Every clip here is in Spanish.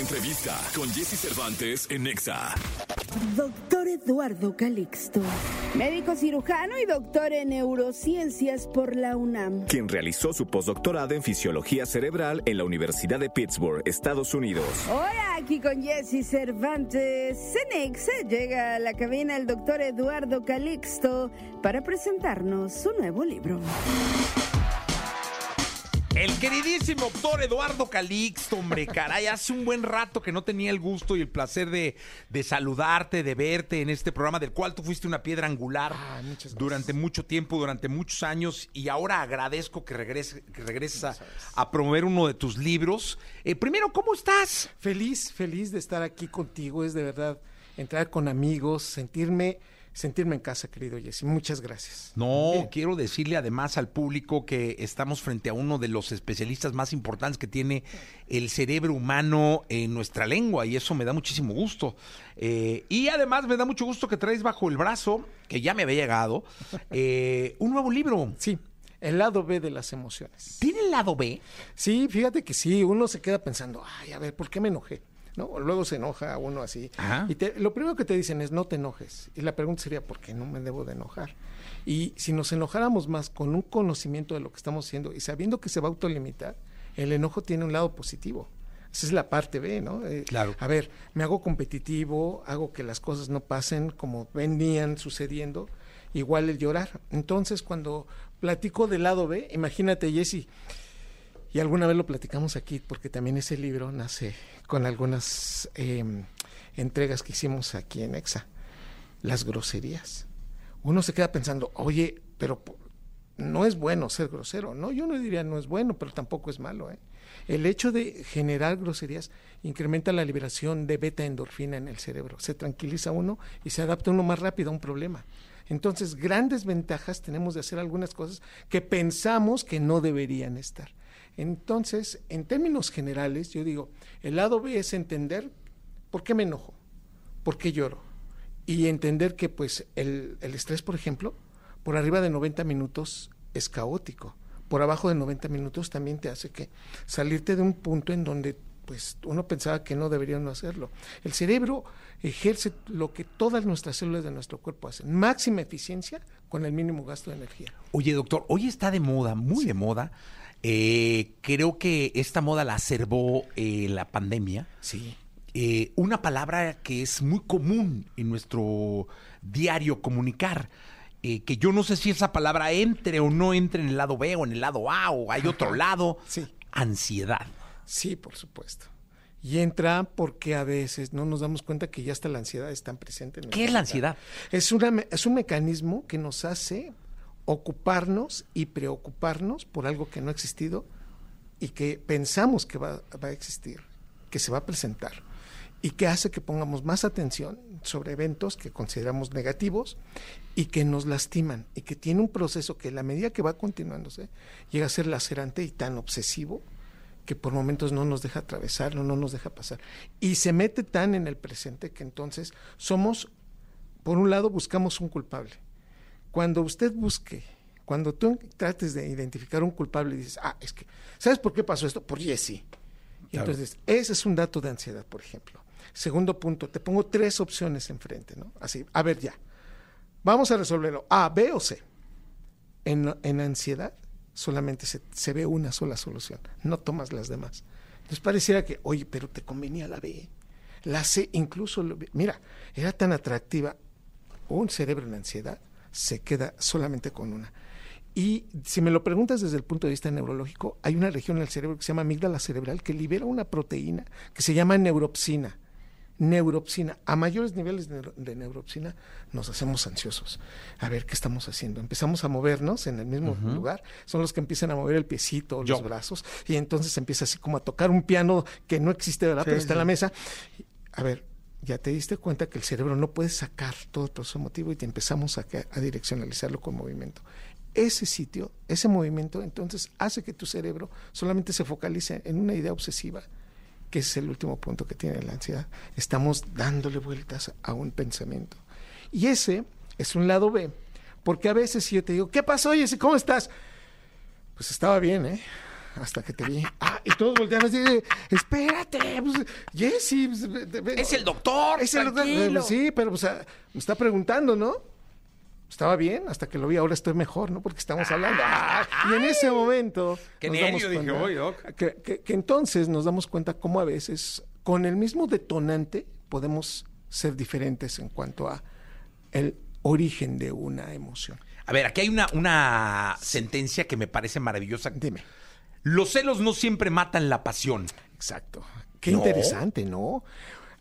entrevista con Jesse Cervantes en Nexa. Doctor Eduardo Calixto, médico cirujano y doctor en neurociencias por la UNAM. Quien realizó su postdoctorado en fisiología cerebral en la Universidad de Pittsburgh, Estados Unidos. Hola, aquí con Jesse Cervantes. En Nexa llega a la cabina el doctor Eduardo Calixto para presentarnos su nuevo libro. El queridísimo doctor Eduardo Calixto, hombre, caray, hace un buen rato que no tenía el gusto y el placer de, de saludarte, de verte en este programa del cual tú fuiste una piedra angular Ah, durante mucho tiempo, durante muchos años, y ahora agradezco que regreses, que regreses a, a promover uno de tus libros. Eh, primero, ¿cómo estás? Feliz, feliz de estar aquí contigo. Es de verdad entrar con amigos, sentirme, sentirme en casa, querido Jesse. Muchas gracias. No, quiero decirle además al público que estamos frente a uno de los especialistas más importantes que tiene el cerebro humano en nuestra lengua y eso me da muchísimo gusto. Eh, y además me da mucho gusto que traes bajo el brazo, que ya me había llegado, eh, un nuevo libro. Sí, el lado B de las emociones. ¿Tiene el lado B? Sí, fíjate que sí, uno se queda pensando, ay, a ver, ¿por qué me enojé? ¿No? Luego se enoja uno así. Ajá. Y te- lo primero que te dicen es, no te enojes. Y la pregunta sería, ¿por qué no me debo de enojar? Y si nos enojáramos más con un conocimiento de lo que estamos haciendo y sabiendo que se va a autolimitar, el enojo tiene un lado positivo. Esa es la parte B, ¿no? Eh, Claro. A ver, me hago competitivo, hago que las cosas no pasen como venían sucediendo, igual el llorar. Entonces, cuando platico del lado B, imagínate, Jesse, y alguna vez lo platicamos aquí, porque también ese libro nace con algunas eh, entregas que hicimos aquí en EXA. Las groserías. Uno se queda pensando, oye, pero no es bueno ser grosero. No, yo no diría no es bueno, pero tampoco es malo. ¿eh? El hecho de generar groserías incrementa la liberación de beta endorfina en el cerebro. Se tranquiliza uno y se adapta uno más rápido a un problema. Entonces, grandes ventajas tenemos de hacer algunas cosas que pensamos que no deberían estar. Entonces, en términos generales, yo digo, el lado B es entender por qué me enojo, por qué lloro. Y entender que pues el, estrés, por ejemplo, por arriba de 90 minutos es caótico. Por abajo de 90 minutos también te hace que salirte de un punto en donde pues uno pensaba que no debería no hacerlo. El cerebro ejerce lo que todas nuestras células de nuestro cuerpo hacen, máxima eficiencia con el mínimo gasto de energía. Oye, doctor, hoy está de moda, muy de moda. Eh, creo que esta moda la acervó eh, la pandemia. Sí. eh, una palabra que es muy común en nuestro diario comunicar. eh, que yo no sé si esa palabra entre o no entre en el lado B o en el lado A o hay otro lado. Sí. Ansiedad. Sí, por supuesto. Y entra porque a veces no nos damos cuenta que ya hasta la ansiedad está presente. En ¿Qué es la ansiedad? Es, una, es un mecanismo que nos hace ocuparnos y preocuparnos por algo que no ha existido y que pensamos que va, va a existir, que se va a presentar y que hace que pongamos más atención sobre eventos que consideramos negativos y que nos lastiman y que tiene un proceso que a la medida que va continuándose llega a ser lacerante y tan obsesivo que por momentos no nos deja atravesarlo, no nos deja pasar. Y se mete tan en el presente que entonces somos, por un lado, buscamos un culpable. Cuando usted busque, cuando tú trates de identificar un culpable y dices, ah, es que, ¿sabes por qué pasó esto? Por Jesse. Y Claro. entonces, ese es un dato de ansiedad, por ejemplo. Segundo punto, te pongo tres opciones enfrente, ¿no? Así, a ver ya. Vamos a resolverlo. A, B o C. En, en ansiedad solamente se, se ve una sola solución, no tomas las demás. Entonces pareciera que, oye, pero te convenía la B. La C incluso, mira, era tan atractiva. Un cerebro en ansiedad se queda solamente con una. Y si me lo preguntas desde el punto de vista neurológico, hay una región en el cerebro que se llama amígdala cerebral que libera una proteína que se llama neuropsina. Neuropsina. A mayores niveles de, neuro- de neuropsina nos hacemos ansiosos. A ver qué estamos haciendo. Empezamos a movernos en el mismo lugar. Son los que empiezan a mover el piecito, los brazos. Y entonces empieza así como a tocar un piano que no existe, ¿verdad? Pero está en la mesa. A ver, ya te diste cuenta que el cerebro no puede sacar todo el proceso emotivo y te empezamos a, a direccionalizarlo con movimiento. Ese sitio, ese movimiento, entonces hace que tu cerebro solamente se focalice en una idea obsesiva, que es el último punto que tiene la ansiedad. Estamos dándole vueltas a un pensamiento. Y ese es un lado B, porque a veces si yo te digo, ¿qué pasó, Jesse? ¿Cómo estás? Pues estaba bien, ¿eh? hasta que te vi. Ah, y todos voltearon así de, espérate, pues, Jesse. pues, Es el doctor, Es el doctor. Sí, pero pues, me está preguntando, ¿no? Estaba bien hasta que lo vi, ahora estoy mejor, ¿no? Porque estamos hablando. Ah, y en ese momento. Qué nos damos dije, cuenta "Oye, doc". Que, que- que entonces nos damos cuenta cómo a veces, con el mismo detonante, podemos ser diferentes en cuanto a el origen de una emoción. A ver, aquí hay una, una sentencia que me parece maravillosa. Dime. Los celos no siempre matan la pasión. Exacto. Qué No. interesante, ¿no?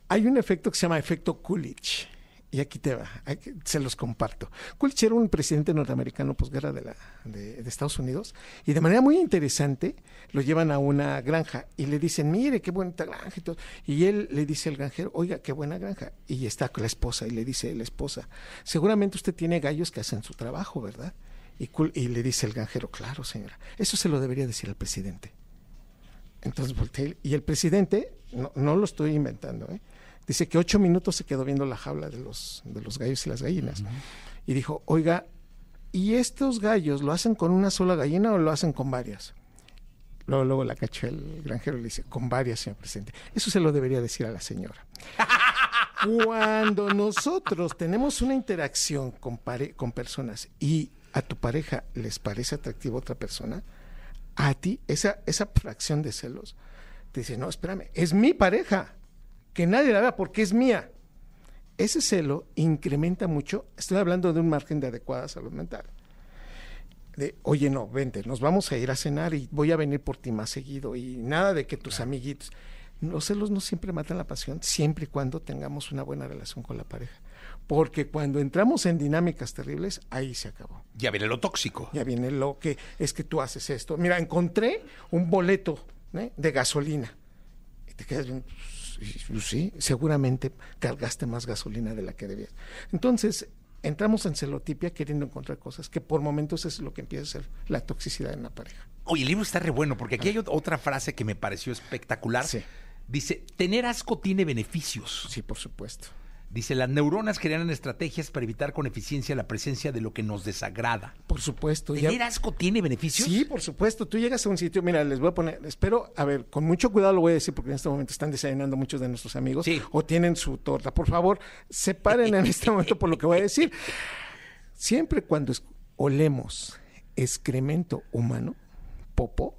Hay un efecto que se llama efecto Coolidge. Y aquí te va, aquí se los comparto. Coolidge era un presidente norteamericano posguerra de, la, de, de Estados Unidos y de manera muy interesante lo llevan a una granja y le dicen, mire, qué bonita granja y todo. Y él le dice al granjero, oiga, qué buena granja. Y está con la esposa y le dice la esposa, seguramente usted tiene gallos que hacen su trabajo, ¿verdad? Y, y le dice el granjero, claro, señora, eso se lo debería decir al presidente. Entonces volteé y el presidente, no, no lo estoy inventando, ¿eh? Dice que ocho minutos se quedó viendo la jaula de los, de los gallos y las gallinas. Y dijo, oiga, ¿y estos gallos lo hacen con una sola gallina o lo hacen con varias? Luego, luego la cachó el granjero y le dice, con varias, señor presidente. Eso se lo debería decir a la señora. Cuando nosotros tenemos una interacción con, pare- con personas y a tu pareja les parece atractiva otra persona, a ti esa, esa fracción de celos te dice, no, espérame, es mi pareja, que nadie la vea porque es mía. Ese celo incrementa mucho, estoy hablando de un margen de adecuada salud mental. De, oye, no, vente, nos vamos a ir a cenar y voy a venir por ti más seguido y nada de que tus amiguitos. Los celos no siempre matan la pasión, siempre y cuando tengamos una buena relación con la pareja. Porque cuando entramos en dinámicas terribles, ahí se acabó. Ya viene lo tóxico. Ya viene lo que es que tú haces esto. Mira, encontré un boleto ¿eh? de gasolina. Y te quedas bien. "Sí, pues Sí, seguramente cargaste más gasolina de la que debías. Entonces, entramos en celotipia queriendo encontrar cosas que por momentos es lo que empieza a ser la toxicidad en la pareja. Oye, el libro está re bueno porque aquí hay ot- otra frase que me pareció espectacular. Sí. Dice, tener asco tiene beneficios. Sí, por supuesto. Dice, las neuronas crean estrategias para evitar con eficiencia la presencia de lo que nos desagrada. Por supuesto. Ya- ¿Tener asco tiene beneficios? Sí, por supuesto. Tú llegas a un sitio, mira, les voy a poner, espero, a ver, con mucho cuidado lo voy a decir porque en este momento están desayunando muchos de nuestros amigos Sí. o tienen su torta. Por favor, separen en este momento por lo que voy a decir. Siempre cuando olemos excremento humano, popó,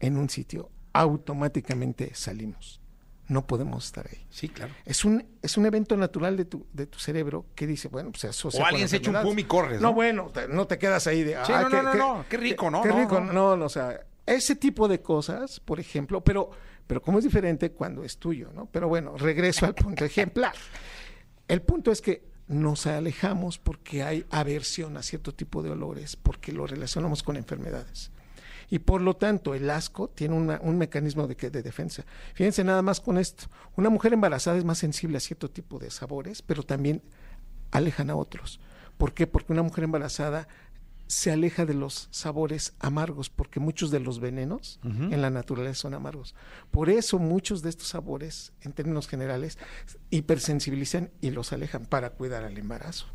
en un sitio, automáticamente salimos. No podemos estar ahí. Sí, claro. Es un, es un evento natural de tu, de tu cerebro que dice, bueno, pues se asocia O alguien se echa un pum y corres, No, ¿no? bueno, te- no te quedas ahí de... Sí, "Ah, no, no, no, no, qué rico, ¿no? Qué rico, no. no, no, o sea, ese tipo de cosas, por ejemplo, pero, pero como es diferente cuando es tuyo, ¿no? Pero bueno, regreso al punto ejemplar. El punto es que nos alejamos porque hay aversión a cierto tipo de olores, porque lo relacionamos con enfermedades. Y por lo tanto, el asco tiene una- un mecanismo de, de defensa. Fíjense nada más con esto. Una mujer embarazada es más sensible a cierto tipo de sabores, pero también alejan a otros. ¿Por qué? Porque una mujer embarazada se aleja de los sabores amargos, porque muchos de los venenos en la naturaleza son amargos. Por eso muchos de estos sabores, en términos generales, hipersensibilizan y los alejan para cuidar al embarazo.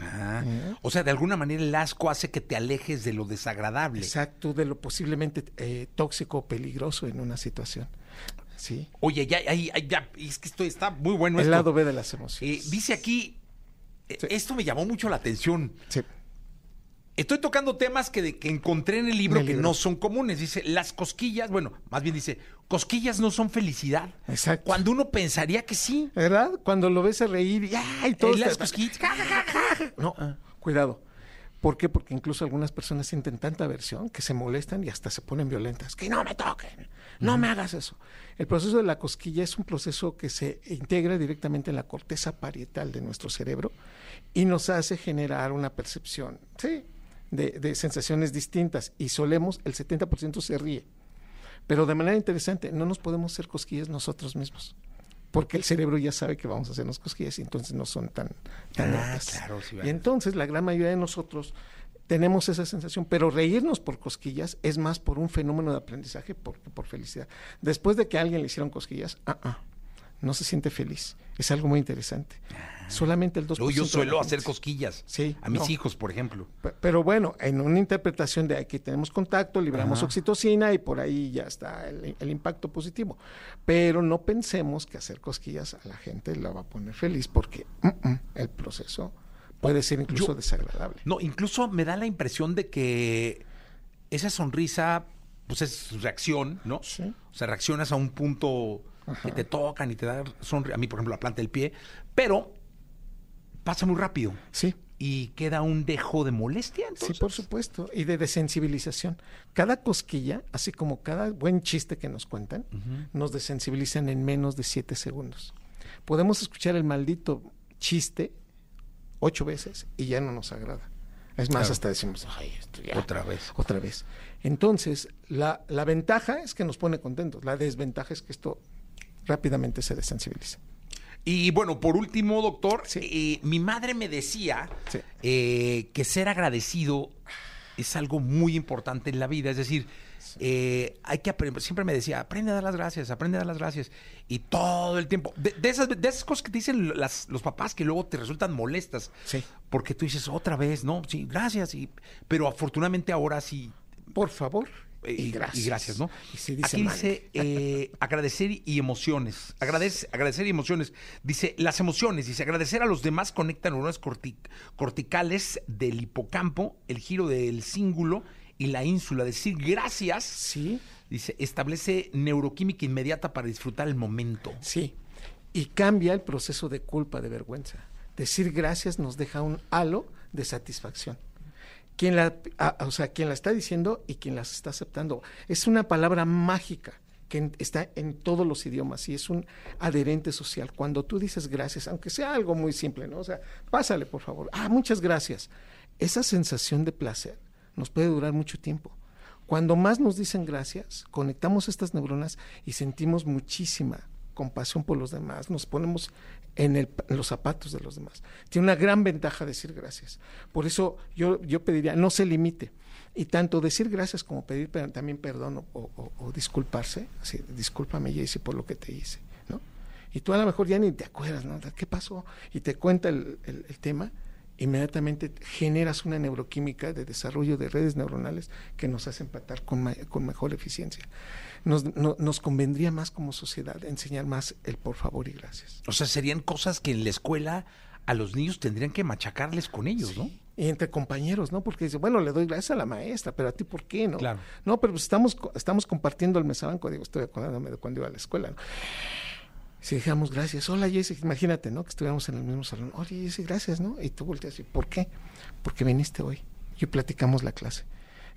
Ah, O sea, de alguna manera el asco hace que te alejes de lo desagradable. Exacto, de lo posiblemente eh, tóxico o peligroso en una situación. Sí. Oye, ya, ya, ya, es que esto está muy bueno. El esto. lado B de las Eh, emociones. dice aquí, eh, Sí. esto me llamó mucho la atención. Sí. Estoy tocando temas que, de- que encontré en el libro En el que no son comunes. Dice, las cosquillas, bueno, más bien dice, cosquillas no son felicidad. Exacto. Cuando uno pensaría que sí. ¿Verdad? Cuando lo ves a reír y ¡ay! Todo Eh, las cosquillas. ja, ja, ja, ja. No, cuidado. ¿Por qué? Porque incluso algunas personas sienten tanta aversión que se molestan y hasta se ponen violentas. Que no me toquen, no me hagas eso. El proceso de la cosquilla es un proceso que se integra directamente en la corteza parietal de nuestro cerebro y nos hace generar una percepción, sí, de, de sensaciones distintas. Y solemos, el 70% se ríe. Pero de manera interesante, no nos podemos hacer cosquillas nosotros mismos. Porque el cerebro ya sabe que vamos a hacernos cosquillas y entonces no son tan, tan Ah, gratas. claro, sí, y entonces la gran mayoría de nosotros tenemos esa sensación, pero reírnos por cosquillas es más por un fenómeno de aprendizaje por, por felicidad. Después de que a alguien le hicieron cosquillas, ah, ah, no se siente feliz. Es algo muy interesante. Solamente el 2%. Luego yo suelo hacer cosquillas Sí, a mis no. hijos, por ejemplo. Pe- Pero bueno, en una interpretación de aquí tenemos contacto, libramos Ajá. oxitocina y por ahí ya está el, el impacto positivo. Pero no pensemos que hacer cosquillas a la gente la va a poner feliz porque mm, mm, el proceso puede ser incluso Yo- desagradable. No, incluso me da la impresión de que esa sonrisa, pues es reacción, ¿no? Sí. O sea, reaccionas a un punto que te tocan y te da sonrisa. A mí, por ejemplo, la planta del pie. Pero pasa muy rápido. Sí. Y queda un dejo de molestia. Sí, Entonces, por supuesto, y de desensibilización. Cada cosquilla, así como cada buen chiste que nos cuentan, nos desensibilizan en menos de siete segundos. Podemos escuchar el maldito chiste ocho veces y ya no nos agrada. Es más, Claro. hasta decimos, ay, esto ya. Otra vez. Otra vez. Entonces, la, la ventaja es que nos pone contentos. La desventaja es que esto rápidamente se desensibiliza. Y bueno, por último, doctor, Sí. eh, mi madre me decía Sí. eh, que ser agradecido es algo muy importante en la vida. Es decir, eh, hay que aprender, siempre me decía, aprende a dar las gracias, aprende a dar las gracias. Y todo el tiempo, de, de esas, de esas cosas que te dicen las- los papás que luego te resultan molestas. Porque tú dices, otra vez, ¿no? Sí, gracias. Y, pero afortunadamente ahora sí Por favor. Y gracias. y gracias, ¿no? Y se dice Aquí mal. dice eh, agradecer y emociones. Agradece, agradecer y emociones. Dice, las emociones, dice, agradecer a los demás conecta neuronas corti- corticales del hipocampo, el giro del cíngulo y la ínsula. Decir gracias, Sí. dice, establece neuroquímica inmediata para disfrutar el momento. Sí, y cambia el proceso de culpa, de vergüenza. Decir gracias nos deja un halo de satisfacción. Quien la, a- o sea, quien la está diciendo y quien las está aceptando. Es una palabra mágica que está en todos los idiomas y es un adherente social. Cuando tú dices gracias, aunque sea algo muy simple, ¿no? O sea, pásale, por favor. Ah, muchas gracias. Esa sensación de placer nos puede durar mucho tiempo. Cuando más nos dicen gracias, conectamos estas neuronas y sentimos muchísima compasión por los demás, nos ponemos en, el- en los zapatos de los demás. Tiene una gran ventaja decir gracias. Por eso yo, yo pediría, no se limite. Y tanto decir gracias como pedir también perdón o, o- disculparse, así, discúlpame Jessy por lo que te hice, ¿no? Y tú a lo mejor ya ni te acuerdas, ¿no? ¿Qué pasó? Y te cuenta el, el- el tema, inmediatamente generas una neuroquímica de desarrollo de redes neuronales que nos hacen empatar con, con mejor eficiencia. Nos, no- nos convendría más como sociedad enseñar más el por favor y gracias. O sea, serían cosas que en la escuela a los niños tendrían que machacarles con ellos, ¿no? Y entre compañeros, ¿no? Porque dice, bueno, le doy gracias a la maestra, pero a ti, ¿por qué, no? Claro. No, pero pues estamos, estamos compartiendo el mesabanco, digo, estoy acordándome de cuando iba a la escuela, ¿no? Si dejamos gracias, hola Jessy, imagínate, ¿no? Que estuviéramos en el mismo salón, oye Jessy, gracias, ¿no? Y tú volteas y, ¿por qué? Porque viniste hoy y platicamos la clase.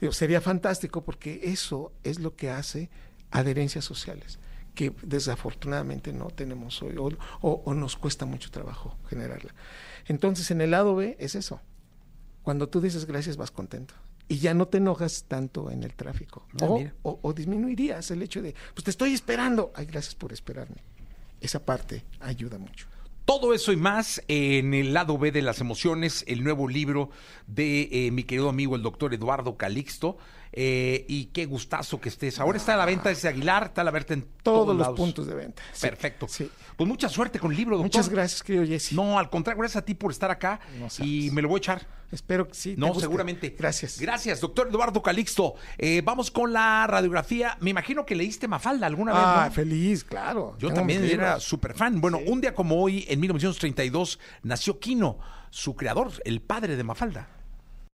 Digo, sería fantástico porque eso es lo que hace adherencias sociales, que desafortunadamente no tenemos hoy o, o- o nos cuesta mucho trabajo generarla. Entonces, en el lado B es eso. Cuando tú dices gracias vas contento y ya no te enojas tanto en el tráfico. Ah, o disminuirías el hecho de, pues te estoy esperando. Ay, gracias por esperarme. Esa parte ayuda mucho. Todo eso y más en el lado B de las emociones, el nuevo libro de eh, mi querido amigo el doctor Eduardo Calixto. Eh, y qué gustazo que estés. Ahora está a la venta ese Aguilar, está a la venta en Todos, todos los lados. puntos de venta. Perfecto. Sí. Pues mucha suerte con el libro, doctor. Muchas gracias, querido Jesse. No, al contrario, gracias a ti por estar acá No y me lo voy a echar. Espero que sí. No, guste. seguramente. Gracias. Gracias, doctor Eduardo Calixto. Eh, vamos con la radiografía. Me imagino que leíste Mafalda alguna vez, Ah, ¿no? feliz, claro. Yo también era súper fan. Bueno, un día como hoy, en 1932, nació Quino, su creador, el padre de Mafalda.